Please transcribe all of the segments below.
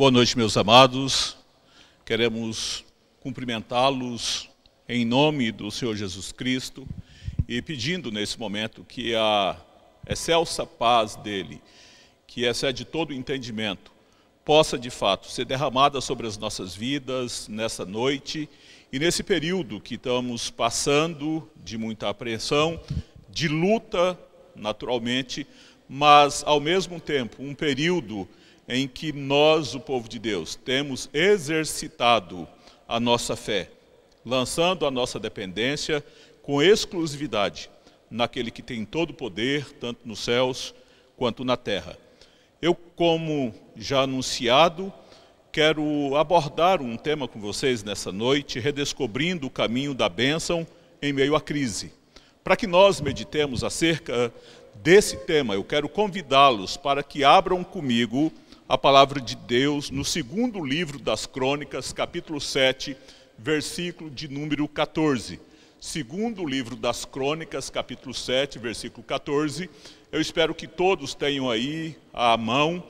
Boa noite, meus amados. Queremos cumprimentá-los em nome do Senhor Jesus Cristo e pedindo nesse momento que a excelsa paz dele, que excede todo entendimento, possa de fato ser derramada sobre as nossas vidas nessa noite e nesse período que estamos passando de muita apreensão, de luta, naturalmente, mas ao mesmo tempo um período em que nós, o povo de Deus, temos exercitado a nossa fé, lançando a nossa dependência com exclusividade naquele que tem todo o poder, tanto nos céus quanto na terra. Eu, como já anunciado, quero abordar um tema com vocês nessa noite, redescobrindo o caminho da bênção em meio à crise. Para que nós meditemos acerca desse tema, eu quero convidá-los para que abram comigo a palavra de Deus no segundo livro das Crônicas, capítulo 7, versículo de número 14. Segundo livro das Crônicas, capítulo 7, versículo 14. Eu espero que todos tenham aí à mão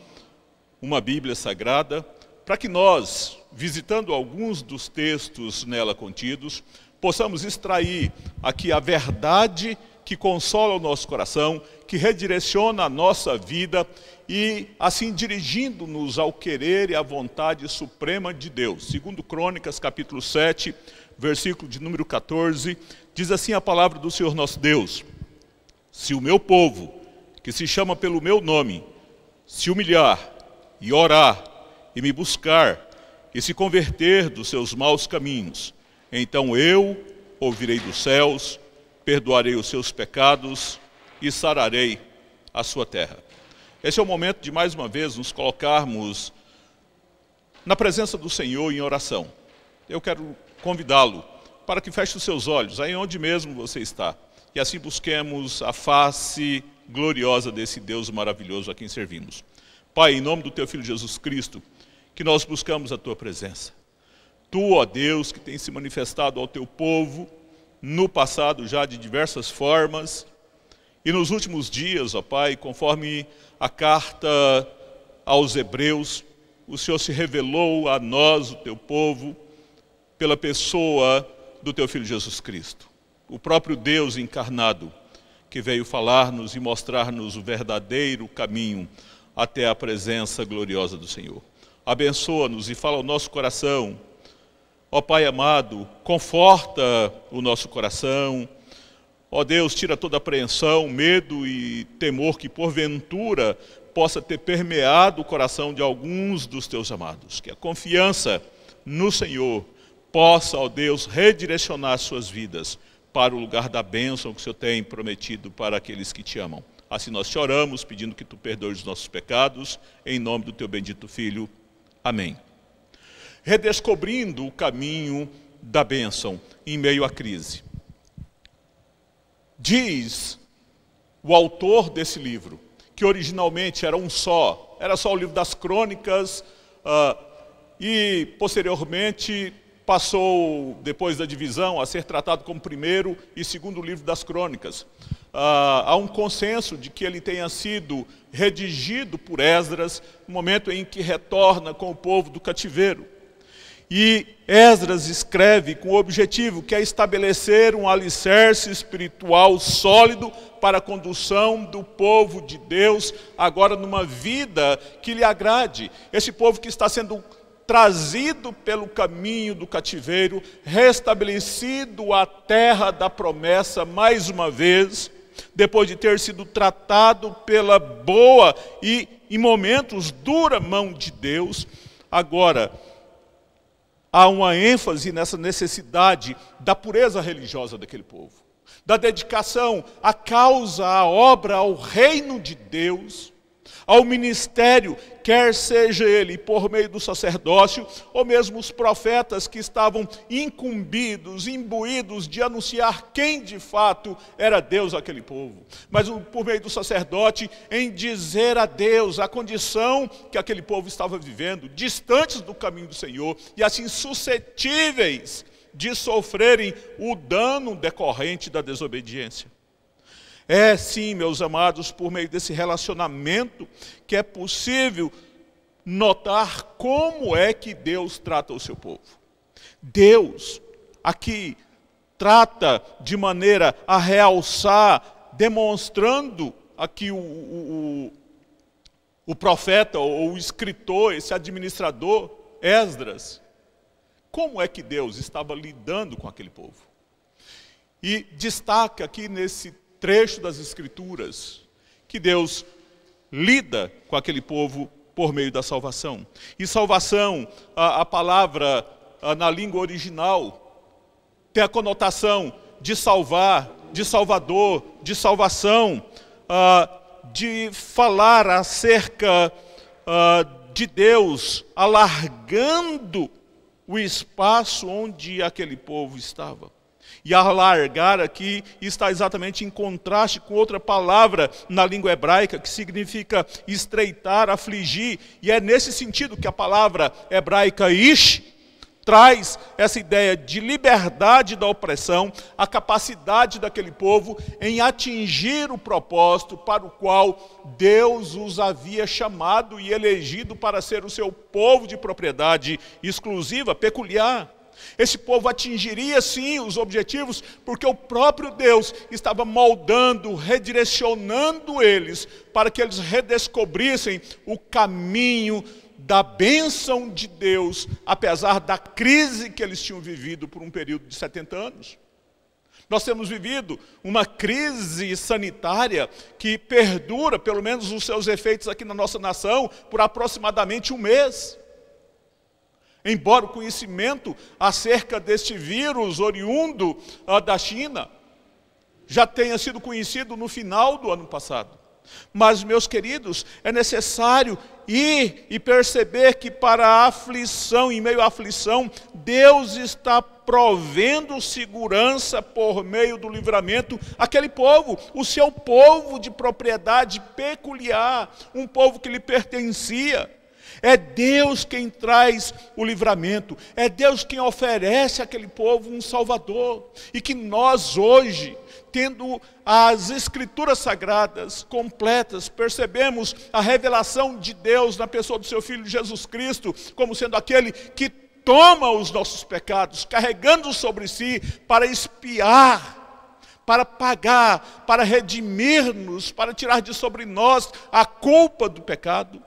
uma Bíblia Sagrada, para que nós, visitando alguns dos textos nela contidos, possamos extrair aqui a verdade que consola o nosso coração, que redireciona a nossa vida e assim dirigindo-nos ao querer e à vontade suprema de Deus. Segundo Crônicas, capítulo 7, versículo de número 14, diz assim a palavra do Senhor nosso Deus: Se o meu povo, que se chama pelo meu nome, se humilhar e orar e me buscar e se converter dos seus maus caminhos, então eu ouvirei dos céus perdoarei os seus pecados e sararei a sua terra. Esse é o momento de mais uma vez nos colocarmos na presença do Senhor em oração. Eu quero convidá-lo para que feche os seus olhos, aí onde mesmo você está, e assim busquemos a face gloriosa desse Deus maravilhoso a quem servimos. Pai, em nome do teu filho Jesus Cristo, que nós buscamos a tua presença. Tu, ó Deus, que tem se manifestado ao teu povo, no passado já de diversas formas, e nos últimos dias, ó Pai, conforme a carta aos Hebreus, o Senhor se revelou a nós, o teu povo, pela pessoa do teu Filho Jesus Cristo, o próprio Deus encarnado, que veio falar-nos e mostrar-nos o verdadeiro caminho até a presença gloriosa do Senhor. Abençoa-nos e fala ao nosso coração, Ó Pai amado, conforta o nosso coração. Ó Deus, tira toda apreensão, medo e temor que porventura possa ter permeado o coração de alguns dos teus amados. Que a confiança no Senhor possa, ó Deus, redirecionar suas vidas para o lugar da bênção que o Senhor tem prometido para aqueles que te amam. Assim nós te oramos, pedindo que tu perdoes os nossos pecados, em nome do teu bendito Filho. Amém redescobrindo o caminho da bênção em meio à crise. Diz o autor desse livro, que originalmente era um só, era só o livro das crônicas, uh, e posteriormente passou, depois da divisão, a ser tratado como primeiro e segundo livro das crônicas. Uh, há um consenso de que ele tenha sido redigido por Esdras no momento em que retorna com o povo do cativeiro. E Esdras escreve com o objetivo que é estabelecer um alicerce espiritual sólido para a condução do povo de Deus agora numa vida que lhe agrade. Esse povo que está sendo trazido pelo caminho do cativeiro, restabelecido à terra da promessa mais uma vez, depois de ter sido tratado pela boa e em momentos dura mão de Deus, agora há uma ênfase nessa necessidade da pureza religiosa daquele povo, da dedicação à causa, à obra, ao reino de Deus, ao ministério, quer seja ele por meio do sacerdócio, ou mesmo os profetas que estavam incumbidos, imbuídos de anunciar quem de fato era Deus aquele povo, mas por meio do sacerdote em dizer a Deus a condição que aquele povo estava vivendo, distantes do caminho do Senhor e assim suscetíveis de sofrerem o dano decorrente da desobediência. É sim, meus amados, por meio desse relacionamento que é possível notar como é que Deus trata o seu povo. Deus aqui trata de maneira a realçar, demonstrando aqui o, o, o profeta ou o escritor, esse administrador, Esdras, como é que Deus estava lidando com aquele povo. E destaca aqui nesse trecho das Escrituras que Deus lida com aquele povo por meio da salvação. E salvação, a, a palavra a, na língua original, tem a conotação de salvar, de salvador, de salvação, a, de falar acerca de Deus, alargando o espaço onde aquele povo estava. E alargar aqui está exatamente em contraste com outra palavra na língua hebraica que significa estreitar, afligir. E é nesse sentido que a palavra hebraica ish traz essa ideia de liberdade da opressão, a capacidade daquele povo em atingir o propósito para o qual Deus os havia chamado e elegido para ser o seu povo de propriedade exclusiva, peculiar. Esse povo atingiria sim os objetivos, porque o próprio Deus estava moldando, redirecionando eles para que eles redescobrissem o caminho da bênção de Deus, apesar da crise que eles tinham vivido por um período de 70 anos. Nós temos vivido uma crise sanitária que perdura, pelo menos os seus efeitos aqui na nossa nação, por aproximadamente um mês. Embora o conhecimento acerca deste vírus oriundo uh, da China já tenha sido conhecido no final do ano passado. Mas, meus queridos, é necessário ir e perceber que para a aflição, em meio à aflição, Deus está provendo segurança por meio do livramento aquele povo, o seu povo de propriedade peculiar, um povo que lhe pertencia. É Deus quem traz o livramento, é Deus quem oferece àquele povo um Salvador. E que nós hoje, tendo as Escrituras Sagradas completas, percebemos a revelação de Deus na pessoa do seu Filho Jesus Cristo, como sendo aquele que toma os nossos pecados, carregando sobre si para espiar para pagar, para redimir-nos, para tirar de sobre nós a culpa do pecado.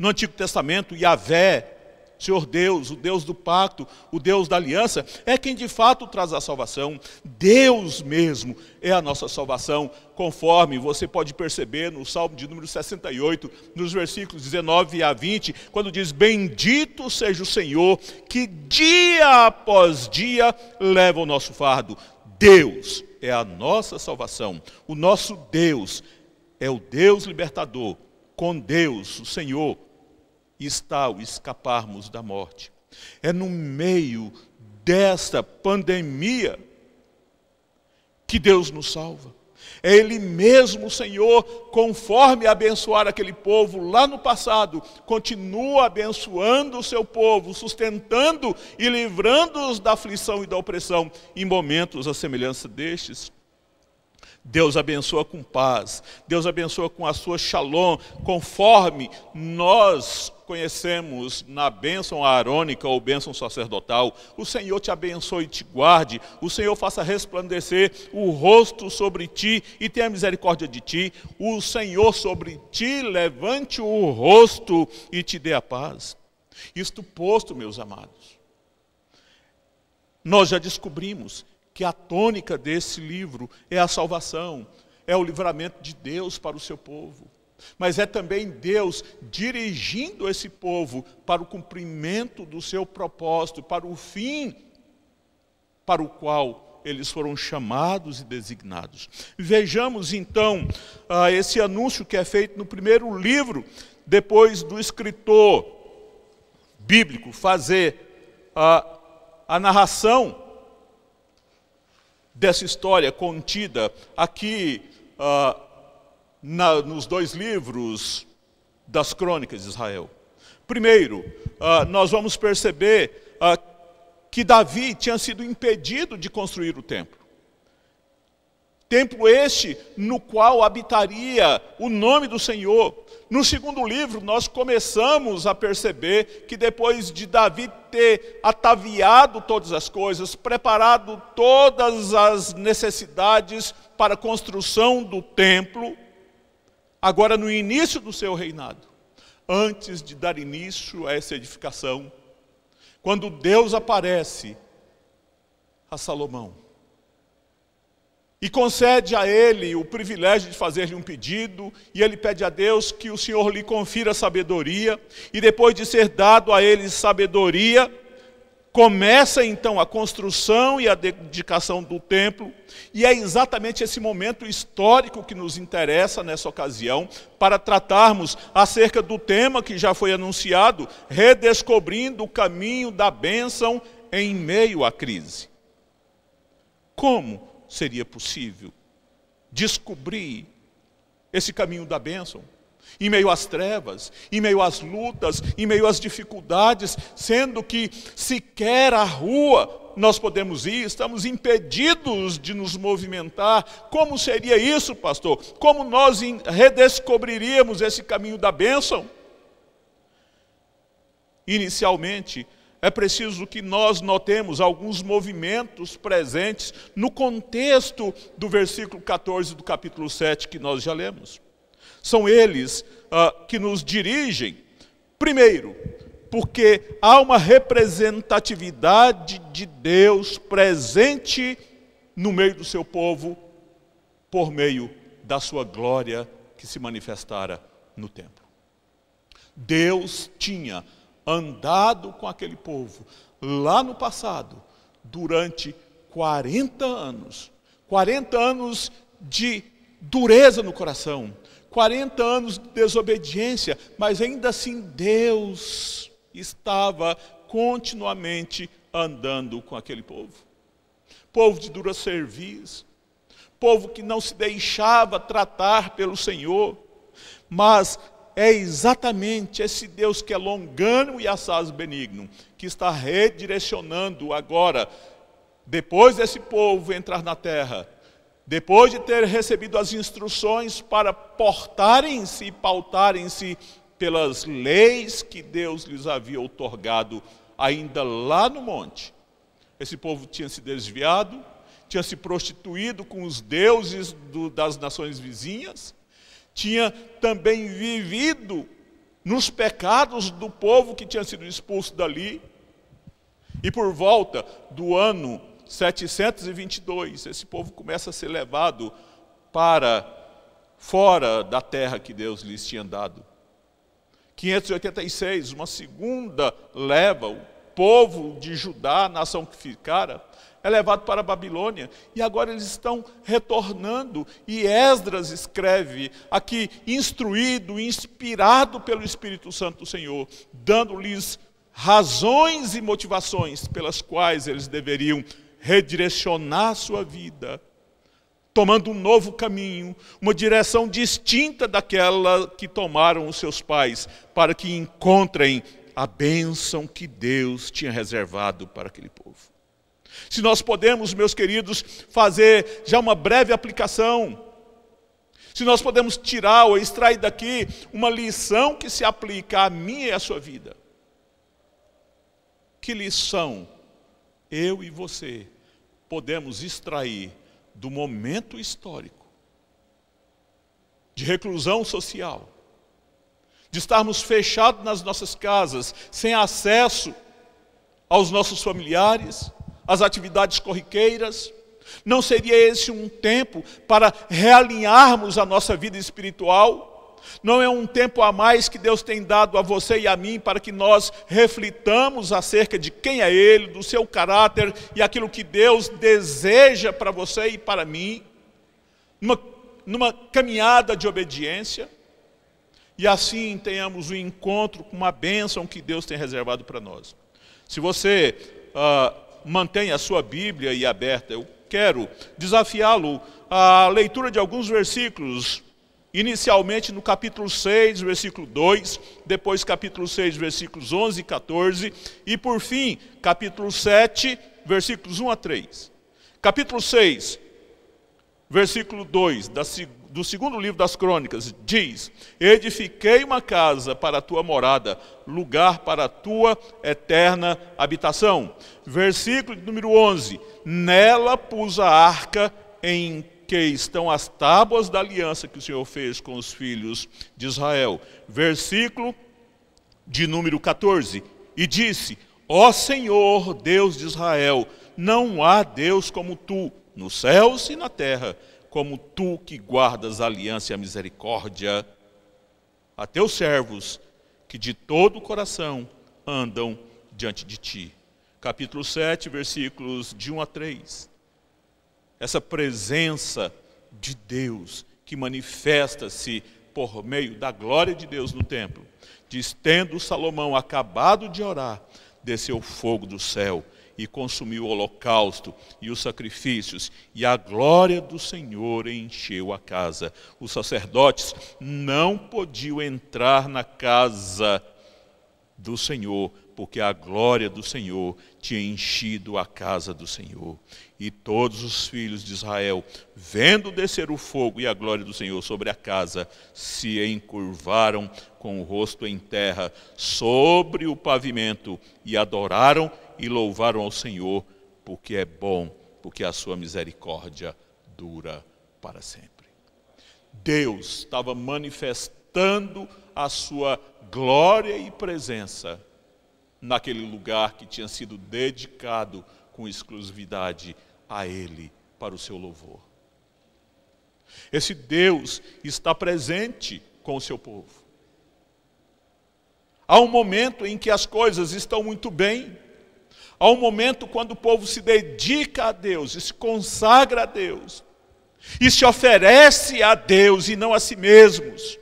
No Antigo Testamento, Yahvé, Senhor Deus, o Deus do pacto, o Deus da aliança, é quem de fato traz a salvação. Deus mesmo é a nossa salvação, conforme você pode perceber no Salmo de número 68, nos versículos 19 a 20, quando diz: Bendito seja o Senhor, que dia após dia leva o nosso fardo. Deus é a nossa salvação, o nosso Deus é o Deus libertador. Com Deus, o Senhor, está o escaparmos da morte. É no meio desta pandemia que Deus nos salva. É Ele mesmo, Senhor, conforme abençoar aquele povo lá no passado, continua abençoando o seu povo, sustentando e livrando-os da aflição e da opressão em momentos à semelhança destes. Deus abençoa com paz, Deus abençoa com a sua shalom, conforme nós conhecemos na bênção arônica ou bênção sacerdotal. O Senhor te abençoe e te guarde, o Senhor faça resplandecer o rosto sobre ti e tenha misericórdia de ti. O Senhor sobre ti levante o rosto e te dê a paz. Isto posto, meus amados, nós já descobrimos que a tônica desse livro é a salvação, é o livramento de Deus para o seu povo. Mas é também Deus dirigindo esse povo para o cumprimento do seu propósito, para o fim para o qual eles foram chamados e designados. Vejamos então uh, esse anúncio que é feito no primeiro livro, depois do escritor bíblico fazer uh, a narração dessa história contida aqui uh, na, nos dois livros das crônicas de Israel. Primeiro, uh, nós vamos perceber uh, que Davi tinha sido impedido de construir o templo. Templo este no qual habitaria o nome do Senhor. No segundo livro, nós começamos a perceber que depois de Davi ter ataviado todas as coisas, preparado todas as necessidades para a construção do templo, agora no início do seu reinado, antes de dar início a essa edificação, quando Deus aparece a Salomão, e concede a ele o privilégio de fazer-lhe um pedido, e ele pede a Deus que o Senhor lhe confira sabedoria, e depois de ser dado a ele sabedoria, começa então a construção e a dedicação do templo, e é exatamente esse momento histórico que nos interessa nessa ocasião, para tratarmos acerca do tema que já foi anunciado, redescobrindo o caminho da bênção em meio à crise. Como? Seria possível descobrir esse caminho da bênção. Em meio às trevas, em meio às lutas, em meio às dificuldades, sendo que sequer a rua nós podemos ir, estamos impedidos de nos movimentar. Como seria isso, pastor? Como nós redescobriríamos esse caminho da bênção? Inicialmente, é preciso que nós notemos alguns movimentos presentes no contexto do versículo 14 do capítulo 7 que nós já lemos. São eles uh, que nos dirigem, primeiro, porque há uma representatividade de Deus presente no meio do seu povo, por meio da sua glória que se manifestara no templo. Deus tinha andado com aquele povo lá no passado, durante 40 anos. 40 anos de dureza no coração, 40 anos de desobediência, mas ainda assim Deus estava continuamente andando com aquele povo. Povo de dura serviço, povo que não se deixava tratar pelo Senhor, mas é exatamente esse Deus que é longano e assaz benigno, que está redirecionando agora, depois desse povo entrar na terra, depois de ter recebido as instruções para portarem-se e pautarem-se pelas leis que Deus lhes havia otorgado ainda lá no monte. Esse povo tinha se desviado, tinha se prostituído com os deuses do, das nações vizinhas, tinha também vivido nos pecados do povo que tinha sido expulso dali. E por volta do ano 722, esse povo começa a ser levado para fora da terra que Deus lhes tinha dado. 586, uma segunda leva, o povo de Judá, a nação que ficara, é levado para a Babilônia e agora eles estão retornando. E Esdras escreve aqui, instruído, inspirado pelo Espírito Santo do Senhor, dando-lhes razões e motivações pelas quais eles deveriam redirecionar sua vida, tomando um novo caminho, uma direção distinta daquela que tomaram os seus pais, para que encontrem a bênção que Deus tinha reservado para aquele povo. Se nós podemos, meus queridos, fazer já uma breve aplicação, se nós podemos tirar ou extrair daqui uma lição que se aplica a mim e à sua vida. Que lição eu e você podemos extrair do momento histórico de reclusão social, de estarmos fechados nas nossas casas, sem acesso aos nossos familiares, as atividades corriqueiras? Não seria esse um tempo para realinharmos a nossa vida espiritual? Não é um tempo a mais que Deus tem dado a você e a mim para que nós reflitamos acerca de quem é Ele, do seu caráter e aquilo que Deus deseja para você e para mim, numa, numa caminhada de obediência? E assim tenhamos o um encontro com uma bênção que Deus tem reservado para nós. Se você uh, mantenha a sua Bíblia aí aberta. Eu quero desafiá-lo à leitura de alguns versículos, inicialmente no capítulo 6, versículo 2, depois capítulo 6, versículos 11 e 14, e por fim, capítulo 7, versículos 1 a 3. Capítulo 6, versículo 2 da, do segundo livro das crônicas, diz: Edifiquei uma casa para a tua morada, lugar para a tua eterna habitação. Versículo número 11: Nela pus a arca em que estão as tábuas da aliança que o Senhor fez com os filhos de Israel. Versículo de número 14: E disse: Ó Senhor, Deus de Israel, não há Deus como tu, nos céus e na terra como tu que guardas a aliança e a misericórdia a teus servos que de todo o coração andam diante de ti. Capítulo 7, versículos de 1 a 3. Essa presença de Deus que manifesta-se por meio da glória de Deus no templo. Diz: Tendo Salomão acabado de orar, desceu fogo do céu e consumiu o holocausto e os sacrifícios, e a glória do Senhor encheu a casa. Os sacerdotes não podiam entrar na casa do Senhor, porque a glória do Senhor tinha enchido a casa do Senhor. E todos os filhos de Israel, vendo descer o fogo e a glória do Senhor sobre a casa, se encurvaram com o rosto em terra sobre o pavimento e adoraram e louvaram ao Senhor, porque é bom, porque a sua misericórdia dura para sempre. Deus estava manifestando a sua glória e presença naquele lugar que tinha sido dedicado com exclusividade a Ele para o seu louvor. Esse Deus está presente com o seu povo. Há um momento em que as coisas estão muito bem, Há um momento quando o povo se dedica a Deus e se consagra a Deus e se oferece a Deus e não a si mesmos.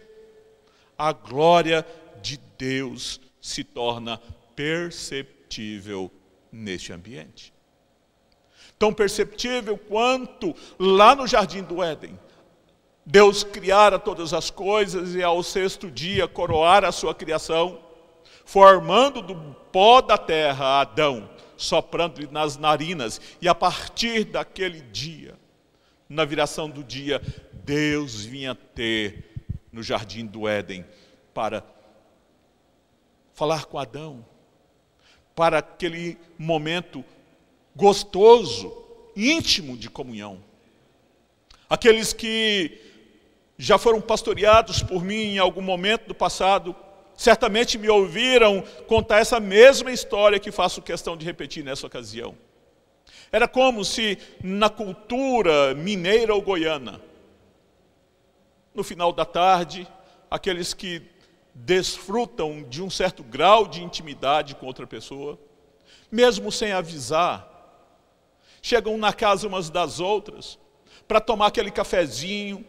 A glória de Deus se torna perceptível neste ambiente. Tão perceptível quanto lá no jardim do Éden. Deus criara todas as coisas e ao sexto dia coroara a sua criação, formando do pó da terra Adão soprando-lhe nas narinas. E a partir daquele dia, na viração do dia, Deus vinha ter no jardim do Éden para falar com Adão, para aquele momento gostoso, íntimo de comunhão. Aqueles que já foram pastoreados por mim em algum momento do passado, certamente me ouviram contar essa mesma história que faço questão de repetir nessa ocasião. Era como se na cultura mineira ou goiana, no final da tarde, aqueles que desfrutam de um certo grau de intimidade com outra pessoa, mesmo sem avisar, chegam na casa umas das outras para tomar aquele cafezinho,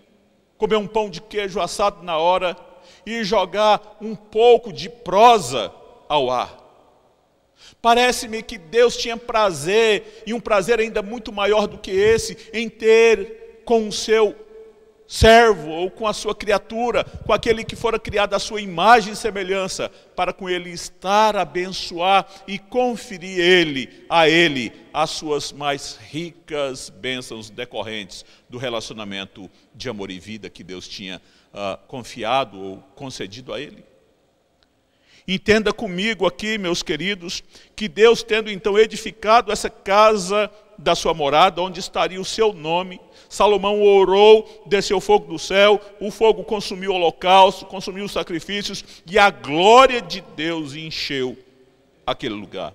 comer um pão de queijo assado na hora e jogar um pouco de prosa ao ar. Parece-me que Deus tinha prazer, e um prazer ainda muito maior do que esse, em ter com o seu servo ou com a sua criatura, com aquele que fora criado à sua imagem e semelhança, para com ele estar, abençoar e conferir ele a ele as suas mais ricas bênçãos decorrentes do relacionamento de amor e vida que Deus tinha uh, confiado ou concedido a ele. Entenda comigo aqui, meus queridos, que Deus, tendo então edificado essa casa da sua morada, onde estaria o seu nome, Salomão orou, desceu fogo do céu, o fogo consumiu o holocausto, consumiu os sacrifícios, e a glória de Deus encheu aquele lugar.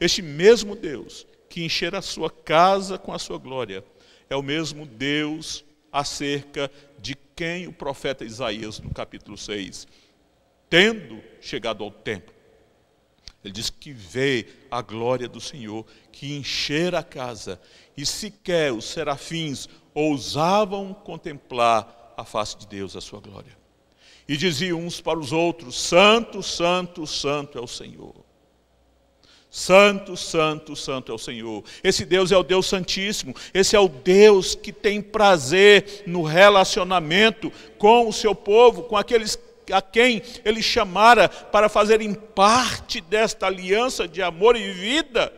Este mesmo Deus que encher a sua casa com a sua glória, é o mesmo Deus acerca de quem o profeta Isaías, no capítulo 6, tendo chegado ao templo, ele diz que vê a glória do Senhor que encher a casa, e sequer os serafins ousavam contemplar a face de Deus, a sua glória. E diziam uns para os outros: Santo, Santo, Santo é o Senhor. Santo, santo, santo é o Senhor. Esse Deus é o Deus Santíssimo. Esse é o Deus que tem prazer no relacionamento com o seu povo, com aqueles a quem ele chamara para fazerem parte desta aliança de amor e vida,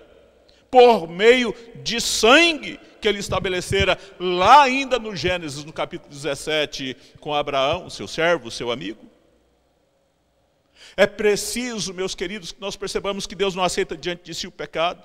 por meio de sangue que ele estabelecera lá ainda no Gênesis, no capítulo 17, com Abraão, seu servo, seu amigo. É preciso, meus queridos, que nós percebamos que Deus não aceita diante de si o pecado.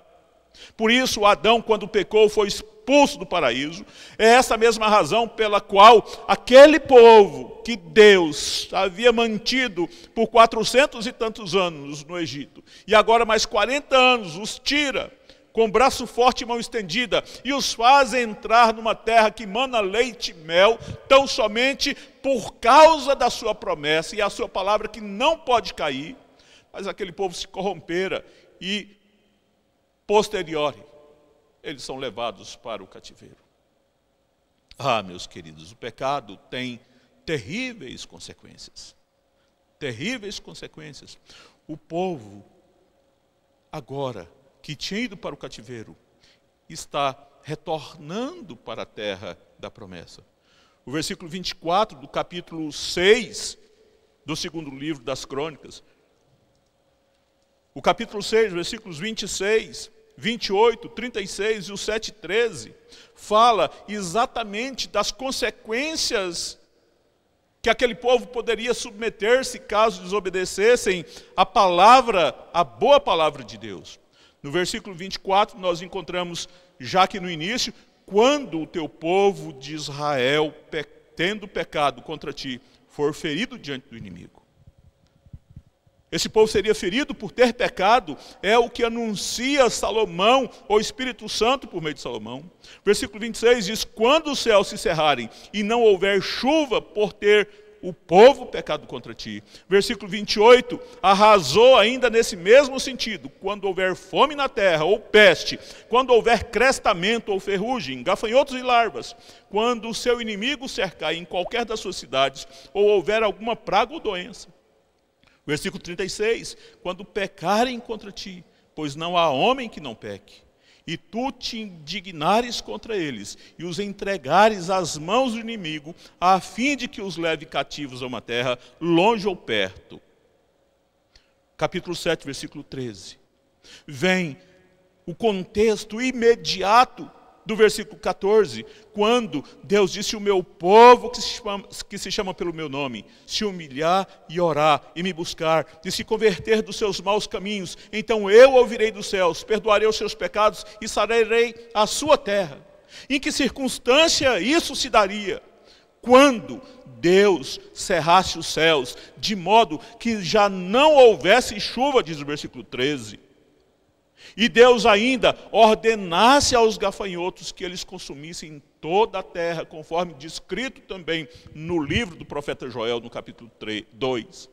Por isso, Adão, quando pecou, foi expulso do paraíso. É essa mesma razão pela qual aquele povo que Deus havia mantido por quatrocentos e tantos anos no Egito, e agora mais 40 anos os tira com braço forte e mão estendida, e os faz entrar numa terra que mana leite e mel, tão somente por causa da sua promessa e a sua palavra que não pode cair, mas aquele povo se corrompera e, posteriori, eles são levados para o cativeiro. Ah, meus queridos, o pecado tem terríveis consequências. Terríveis consequências. O povo, agora, que tinha ido para o cativeiro, está retornando para a terra da promessa. O versículo 24 do capítulo 6 do segundo livro das Crônicas. O capítulo 6, versículos 26, 28, 36 e o 7, 13, fala exatamente das consequências que aquele povo poderia submeter-se caso desobedecessem a palavra, a boa palavra de Deus. No versículo 24, nós encontramos, já que no início, quando o teu povo de Israel, tendo pecado contra ti, for ferido diante do inimigo. Esse povo seria ferido por ter pecado, é o que anuncia Salomão, ou Espírito Santo por meio de Salomão. Versículo 26 diz: Quando os céus se cerrarem e não houver chuva por ter o povo pecado contra ti. Versículo 28, arrasou ainda nesse mesmo sentido, quando houver fome na terra, ou peste, quando houver crestamento ou ferrugem, gafanhotos e larvas, quando o seu inimigo cercar em qualquer das suas cidades, ou houver alguma praga ou doença. Versículo 36, quando pecarem contra ti, pois não há homem que não peque e tu te indignares contra eles e os entregares às mãos do inimigo, a fim de que os leve cativos a uma terra longe ou perto. Capítulo 7, versículo 13. Vem o contexto imediato do versículo 14, quando Deus disse: O meu povo que se, chama, que se chama pelo meu nome, se humilhar e orar e me buscar, e se converter dos seus maus caminhos, então eu ouvirei dos céus, perdoarei os seus pecados e sararei a sua terra. Em que circunstância isso se daria? Quando Deus cerrasse os céus, de modo que já não houvesse chuva, diz o versículo 13 e Deus ainda ordenasse aos gafanhotos que eles consumissem toda a terra, conforme descrito também no livro do profeta Joel, no capítulo 3, 2.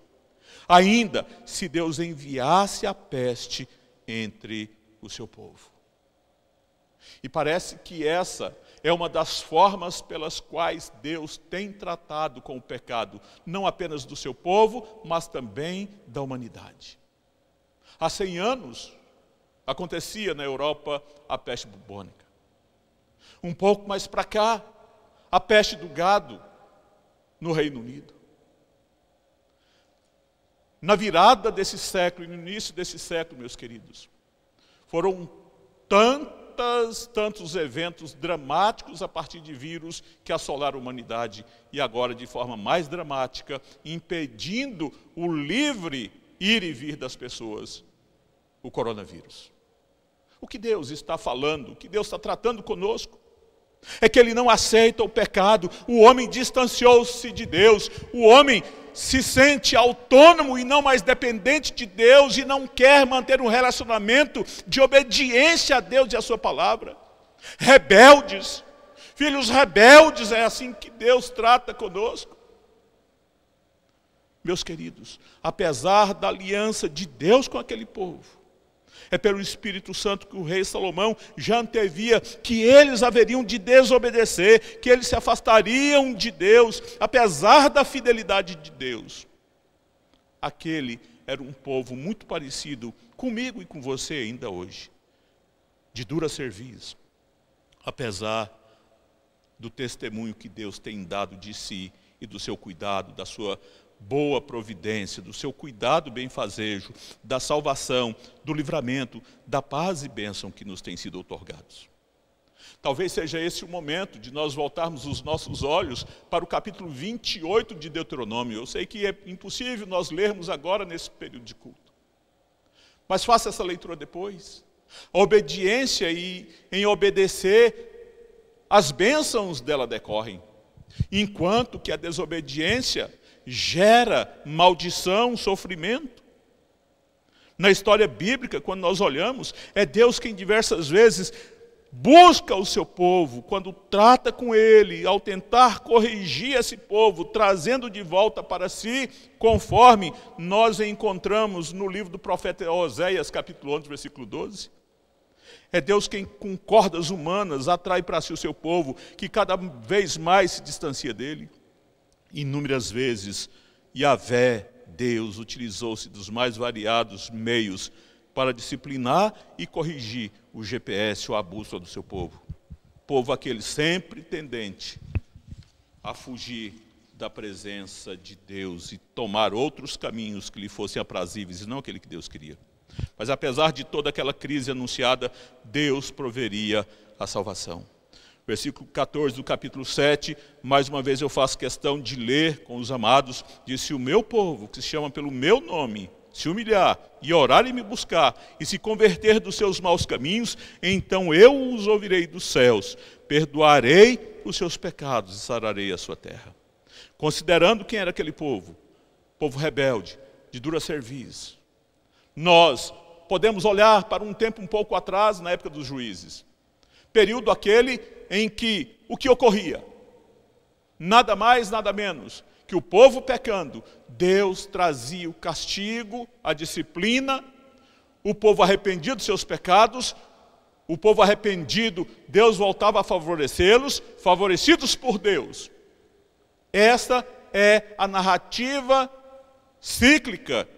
Ainda, se Deus enviasse a peste entre o seu povo. E parece que essa é uma das formas pelas quais Deus tem tratado com o pecado, não apenas do seu povo, mas também da humanidade. Há 100 anos, acontecia na Europa a peste bubônica. Um pouco mais para cá, a peste do gado no Reino Unido. Na virada desse século e no início desse século, meus queridos, foram tantas, tantos eventos dramáticos a partir de vírus que assolaram a humanidade e agora de forma mais dramática, impedindo o livre ir e vir das pessoas, o coronavírus. O que Deus está falando, o que Deus está tratando conosco, é que ele não aceita o pecado, o homem distanciou-se de Deus, o homem se sente autônomo e não mais dependente de Deus e não quer manter um relacionamento de obediência a Deus e a Sua palavra. Rebeldes, filhos rebeldes, é assim que Deus trata conosco. Meus queridos, apesar da aliança de Deus com aquele povo, é pelo Espírito Santo que o rei Salomão já antevia que eles haveriam de desobedecer, que eles se afastariam de Deus, apesar da fidelidade de Deus. Aquele era um povo muito parecido comigo e com você ainda hoje, de dura serviço, apesar do testemunho que Deus tem dado de si e do seu cuidado, da sua boa providência, do seu cuidado benfazejo, da salvação, do livramento, da paz e bênção que nos têm sido otorgados. Talvez seja esse o momento de nós voltarmos os nossos olhos para o capítulo 28 de Deuteronômio. Eu sei que é impossível nós lermos agora nesse período de culto. Mas faça essa leitura depois. A obediência e em obedecer, as bênçãos dela decorrem. Enquanto que a desobediência gera maldição, sofrimento. Na história bíblica, quando nós olhamos, é Deus quem diversas vezes busca o seu povo, quando trata com ele, ao tentar corrigir esse povo, trazendo de volta para si, conforme nós encontramos no livro do profeta Oséias, capítulo 11, versículo 12. É Deus quem, com cordas humanas, atrai para si o seu povo, que cada vez mais se distancia dele. Inúmeras vezes, Yahvé, Deus, utilizou-se dos mais variados meios para disciplinar e corrigir o GPS ou a bússola do seu povo. Povo aquele sempre tendente a fugir da presença de Deus e tomar outros caminhos que lhe fossem aprazíveis e não aquele que Deus queria. Mas apesar de toda aquela crise anunciada, Deus proveria a salvação. Versículo 14 do capítulo 7, mais uma vez eu faço questão de ler com os amados, disse o meu povo, que se chama pelo meu nome, se humilhar e orar e me buscar, e se converter dos seus maus caminhos, então eu os ouvirei dos céus, perdoarei os seus pecados e sararei a sua terra. Considerando quem era aquele povo, povo rebelde, de dura serviço, nós podemos olhar para um tempo um pouco atrás, na época dos juízes, período aquele em que o que ocorria? Nada mais, nada menos que o povo pecando, Deus trazia o castigo, a disciplina, o povo arrependido dos seus pecados, o povo arrependido, Deus voltava a favorecê-los, favorecidos por Deus. Esta é a narrativa cíclica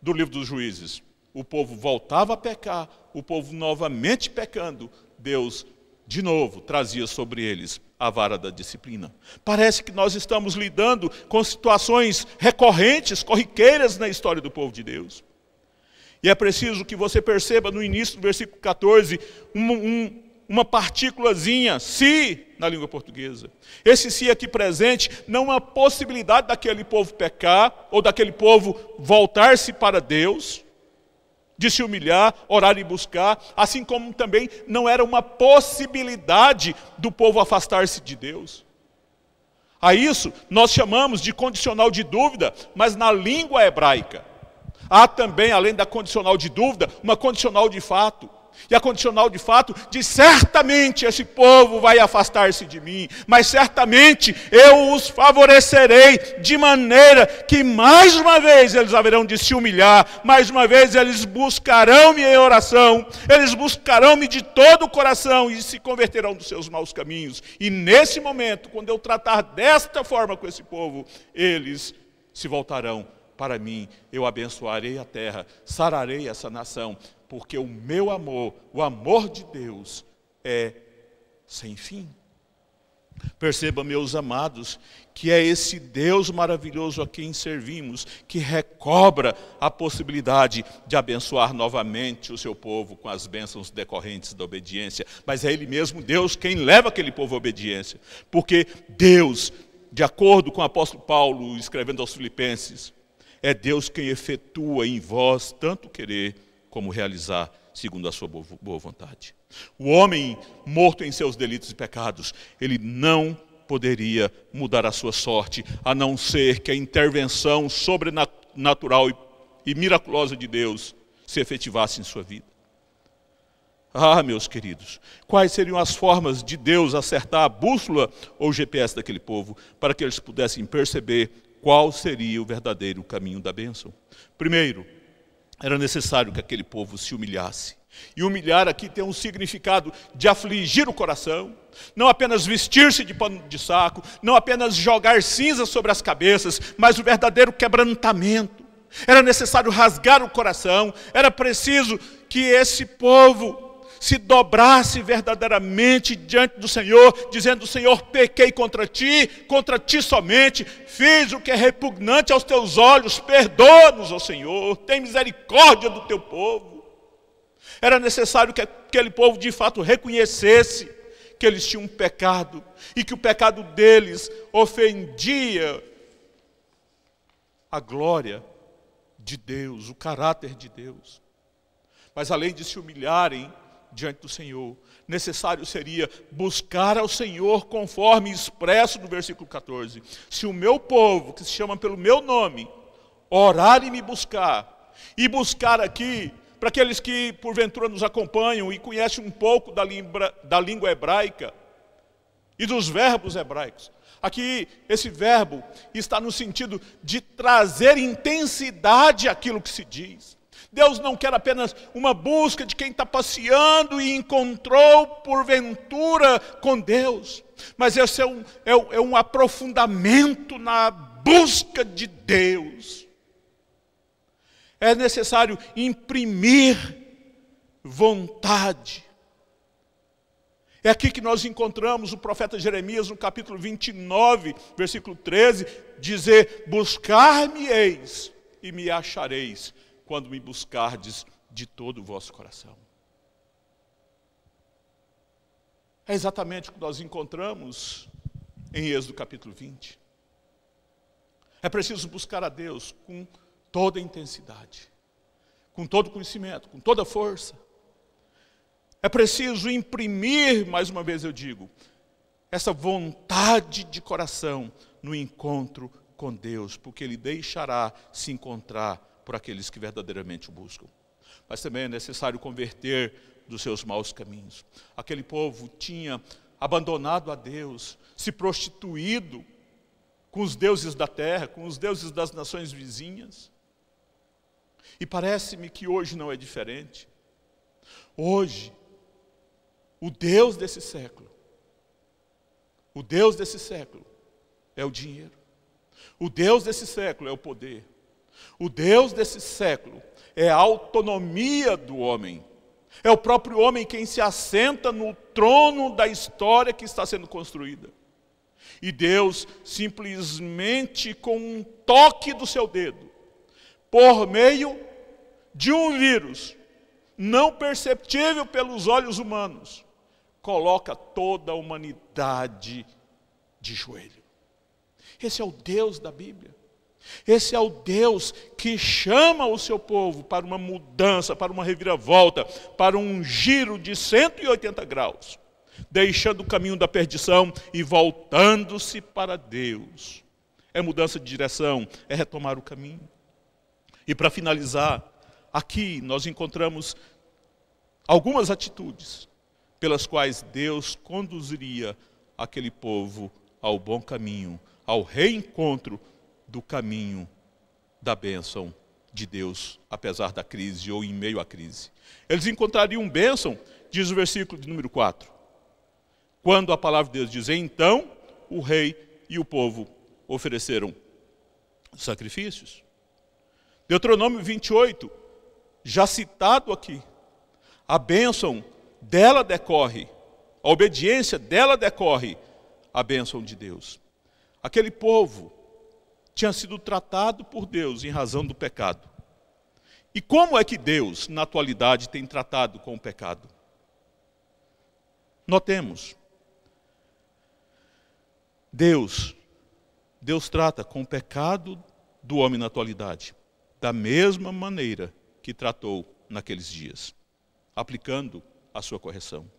do livro dos juízes. O povo voltava a pecar, o povo novamente pecando, Deus de novo trazia sobre eles a vara da disciplina. Parece que nós estamos lidando com situações recorrentes, corriqueiras na história do povo de Deus. E é preciso que você perceba no início do versículo 14 um, um, uma partículazinha, se, na língua portuguesa. Esse se aqui presente não é uma possibilidade daquele povo pecar ou daquele povo voltar-se para Deus de se humilhar, orar e buscar, assim como também não era uma possibilidade do povo afastar-se de Deus. A isso nós chamamos de condicional de dúvida, mas na língua hebraica há também, além da condicional de dúvida, uma condicional de fato. E a condicional de fato diz: certamente esse povo vai afastar-se de mim, mas certamente eu os favorecerei de maneira que mais uma vez eles haverão de se humilhar, mais uma vez eles buscarão-me em oração, eles buscarão-me de todo o coração e se converterão dos seus maus caminhos. E nesse momento, quando eu tratar desta forma com esse povo, eles se voltarão para mim, eu abençoarei a terra, sararei essa nação, porque o meu amor, o amor de Deus, é sem fim. Perceba, meus amados, que é esse Deus maravilhoso a quem servimos que recobra a possibilidade de abençoar novamente o seu povo com as bênçãos decorrentes da obediência. Mas é Ele mesmo, Deus, quem leva aquele povo à obediência. Porque Deus, de acordo com o apóstolo Paulo escrevendo aos Filipenses, é Deus quem efetua em vós tanto querer como realizar segundo a sua boa vontade. O homem morto em seus delitos e pecados, ele não poderia mudar a sua sorte, a não ser que a intervenção sobrenatural e miraculosa de Deus se efetivasse em sua vida. Ah, meus queridos, quais seriam as formas de Deus acertar a bússola ou GPS daquele povo para que eles pudessem perceber qual seria o verdadeiro caminho da bênção? Primeiro, era necessário que aquele povo se humilhasse. E humilhar aqui tem um significado de afligir o coração, não apenas vestir-se de pano de saco, não apenas jogar cinza sobre as cabeças, mas o verdadeiro quebrantamento. Era necessário rasgar o coração, era preciso que esse povo se dobrasse verdadeiramente diante do Senhor, dizendo: Senhor, pequei contra ti, contra ti somente, fiz o que é repugnante aos teus olhos, perdoa-nos, ó Senhor, tem misericórdia do teu povo. Era necessário que aquele povo de fato reconhecesse que eles tinham pecado e que o pecado deles ofendia a glória de Deus, o caráter de Deus. Mas além de se humilharem diante do Senhor, necessário seria buscar ao Senhor conforme expresso no versículo 14. Se o meu povo, que se chama pelo meu nome, orar e me buscar, e buscar aqui para aqueles que porventura nos acompanham e conhecem um pouco da, limbra, da língua hebraica e dos verbos hebraicos. Aqui, esse verbo está no sentido de trazer intensidade àquilo que se diz. Deus não quer apenas uma busca de quem está passeando e encontrou porventura com Deus, mas esse é um, é, é um aprofundamento na busca de Deus é necessário imprimir vontade. É aqui que nós encontramos o profeta Jeremias no capítulo 29, versículo 13, dizer: Buscar-me-eis e me achareis, quando me buscardes de todo o vosso coração. É exatamente o que nós encontramos em Êxodo capítulo 20. É preciso buscar a Deus com toda intensidade, com todo conhecimento, com toda força. É preciso imprimir, mais uma vez eu digo, essa vontade de coração no encontro com Deus, porque Ele deixará se encontrar por aqueles que verdadeiramente o buscam. Mas também é necessário converter dos seus maus caminhos. Aquele povo tinha abandonado a Deus, se prostituído com os deuses da terra, com os deuses das nações vizinhas. E parece-me que hoje não é diferente. Hoje, o Deus desse século, o Deus desse século é o dinheiro. O Deus desse século é o poder. O Deus desse século é a autonomia do homem. É o próprio homem quem se assenta no trono da história que está sendo construída. E Deus, simplesmente com um toque do seu dedo, por meio de um vírus não perceptível pelos olhos humanos, coloca toda a humanidade de joelho. Esse é o Deus da Bíblia. Esse é o Deus que chama o seu povo para uma mudança, para uma reviravolta, para um giro de 180 graus, deixando o caminho da perdição e voltando-se para Deus. É mudança de direção, é retomar o caminho. E para finalizar, aqui nós encontramos algumas atitudes pelas quais Deus conduziria aquele povo ao bom caminho, ao reencontro do caminho da bênção de Deus, apesar da crise ou em meio à crise. Eles encontrariam bênção, diz o versículo de número 4. Quando a palavra de Deus diz: Então o rei e o povo ofereceram sacrifícios. Deuteronômio 28, já citado aqui. A bênção dela decorre, a obediência dela decorre a bênção de Deus. Aquele povo tinha sido tratado por Deus em razão do pecado. E como é que Deus, na atualidade, tem tratado com o pecado? Notemos. Deus, Deus trata com o pecado do homem na atualidade, da mesma maneira que tratou naqueles dias, aplicando a sua correção.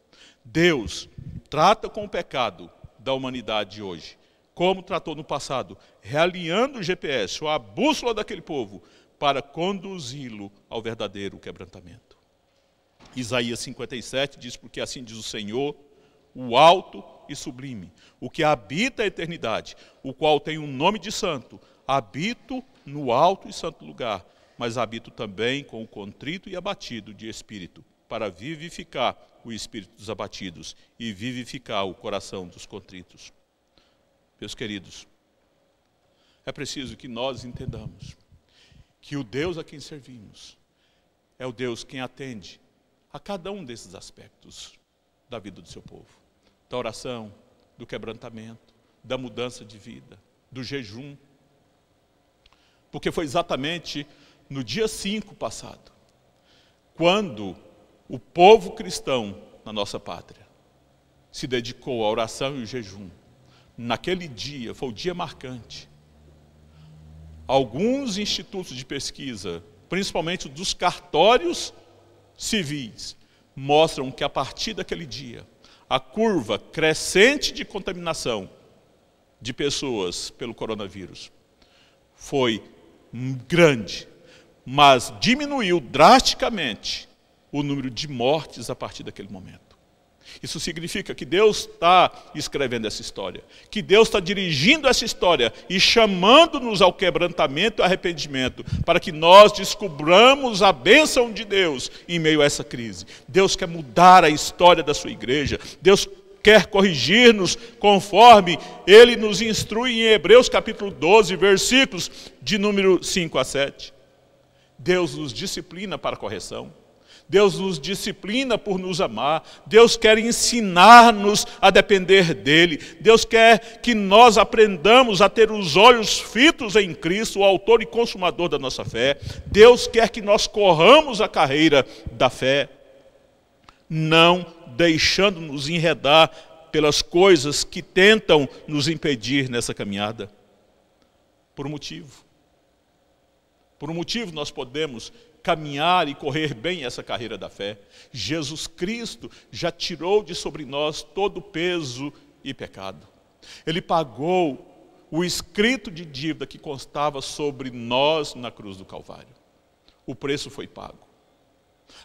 Deus trata com o pecado da humanidade hoje, como tratou no passado, realinhando o GPS, ou a bússola daquele povo, para conduzi-lo ao verdadeiro quebrantamento. Isaías 57 diz: Porque assim diz o Senhor, o alto e sublime, o que habita a eternidade, o qual tem um nome de santo, habito no alto e santo lugar mas habito também com o contrito e abatido de espírito, para vivificar o espírito dos abatidos e vivificar o coração dos contritos. Meus queridos, é preciso que nós entendamos que o Deus a quem servimos é o Deus quem atende a cada um desses aspectos da vida do seu povo: da oração, do quebrantamento, da mudança de vida, do jejum. Porque foi exatamente no dia 5 passado, quando o povo cristão na nossa pátria se dedicou à oração e ao jejum. Naquele dia, foi o dia marcante. Alguns institutos de pesquisa, principalmente dos cartórios civis, mostram que a partir daquele dia, a curva crescente de contaminação de pessoas pelo coronavírus foi grande, mas diminuiu drasticamente o número de mortes a partir daquele momento. Isso significa que Deus está escrevendo essa história, que Deus está dirigindo essa história e chamando-nos ao quebrantamento e arrependimento, para que nós descubramos a bênção de Deus em meio a essa crise. Deus quer mudar a história da sua igreja, Deus quer corrigir-nos conforme Ele nos instrui em Hebreus capítulo 12, versículos de número 5 a 7. Deus nos disciplina para correção. Deus nos disciplina por nos amar, Deus quer ensinar-nos a depender dEle, Deus quer que nós aprendamos a ter os olhos fitos em Cristo, o Autor e Consumador da nossa fé, Deus quer que nós corramos a carreira da fé, não deixando-nos enredar pelas coisas que tentam nos impedir nessa caminhada. Por um motivo. Por um motivo nós podemos caminhar e correr bem essa carreira da fé. Jesus Cristo já tirou de sobre nós todo o peso e pecado. Ele pagou o escrito de dívida que constava sobre nós na cruz do Calvário. O preço foi pago.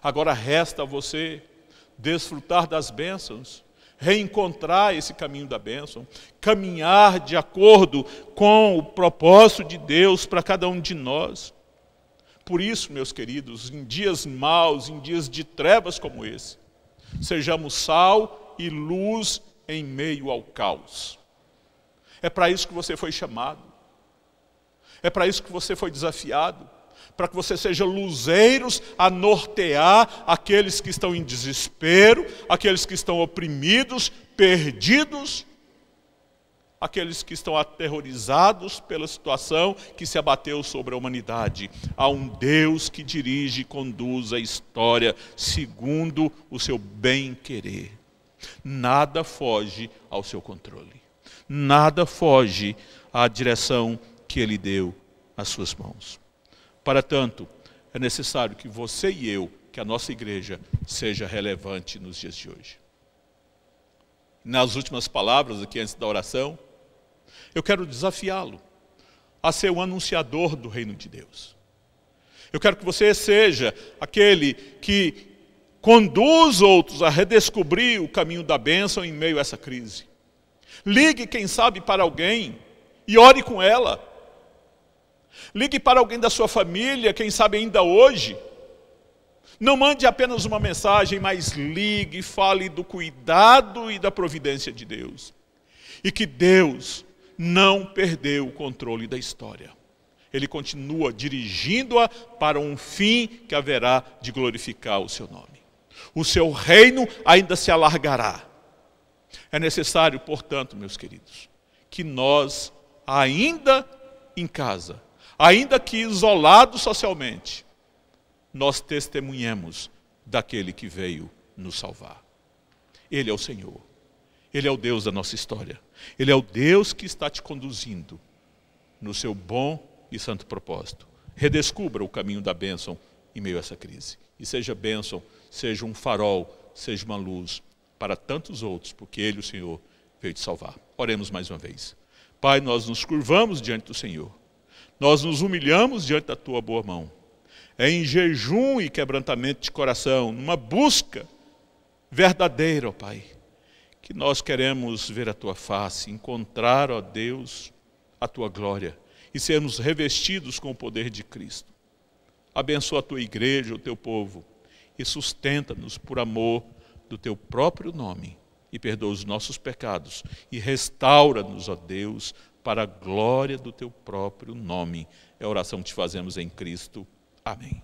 Agora resta a você desfrutar das bênçãos, reencontrar esse caminho da bênção, caminhar de acordo com o propósito de Deus para cada um de nós. Por isso, meus queridos, em dias maus, em dias de trevas como esse, sejamos sal e luz em meio ao caos. É para isso que você foi chamado. É para isso que você foi desafiado. Para que você seja luzeiros a nortear aqueles que estão em desespero, aqueles que estão oprimidos, perdidos aqueles que estão aterrorizados pela situação que se abateu sobre a humanidade. Há um Deus que dirige e conduz a história segundo o seu bem-querer. Nada foge ao seu controle. Nada foge à direção que ele deu às suas mãos. Para tanto, é necessário que você e eu, que a nossa igreja seja relevante nos dias de hoje. Nas últimas palavras aqui antes da oração, eu quero desafiá-lo a ser o anunciador do reino de Deus. Eu quero que você seja aquele que conduz outros a redescobrir o caminho da bênção em meio a essa crise. Ligue, quem sabe, para alguém e ore com ela. Ligue para alguém da sua família, quem sabe ainda hoje. Não mande apenas uma mensagem, mas ligue, fale do cuidado e da providência de Deus. E que Deus não perdeu o controle da história. Ele continua dirigindo-a para um fim que haverá de glorificar o seu nome. O seu reino ainda se alargará. É necessário, portanto, meus queridos, que nós, ainda em casa, ainda que isolados socialmente, nós testemunhemos daquele que veio nos salvar. Ele é o Senhor. Ele é o Deus da nossa história. Ele é o Deus que está te conduzindo no seu bom e santo propósito. Redescubra o caminho da bênção em meio a essa crise. E seja bênção, seja um farol, seja uma luz para tantos outros, porque Ele, o Senhor, veio te salvar. Oremos mais uma vez. Pai, nós nos curvamos diante do Senhor. Nós nos humilhamos diante da Tua boa mão. É em jejum e quebrantamento de coração, numa busca verdadeira, ó Pai que nós queremos ver a tua face, encontrar, ó Deus, a tua glória e sermos revestidos com o poder de Cristo. Abençoa a tua igreja, o teu povo e sustenta-nos por amor do teu próprio nome e perdoa os nossos pecados e restaura-nos, ó Deus, para a glória do teu próprio nome. É a oração que te fazemos em Cristo. Amém.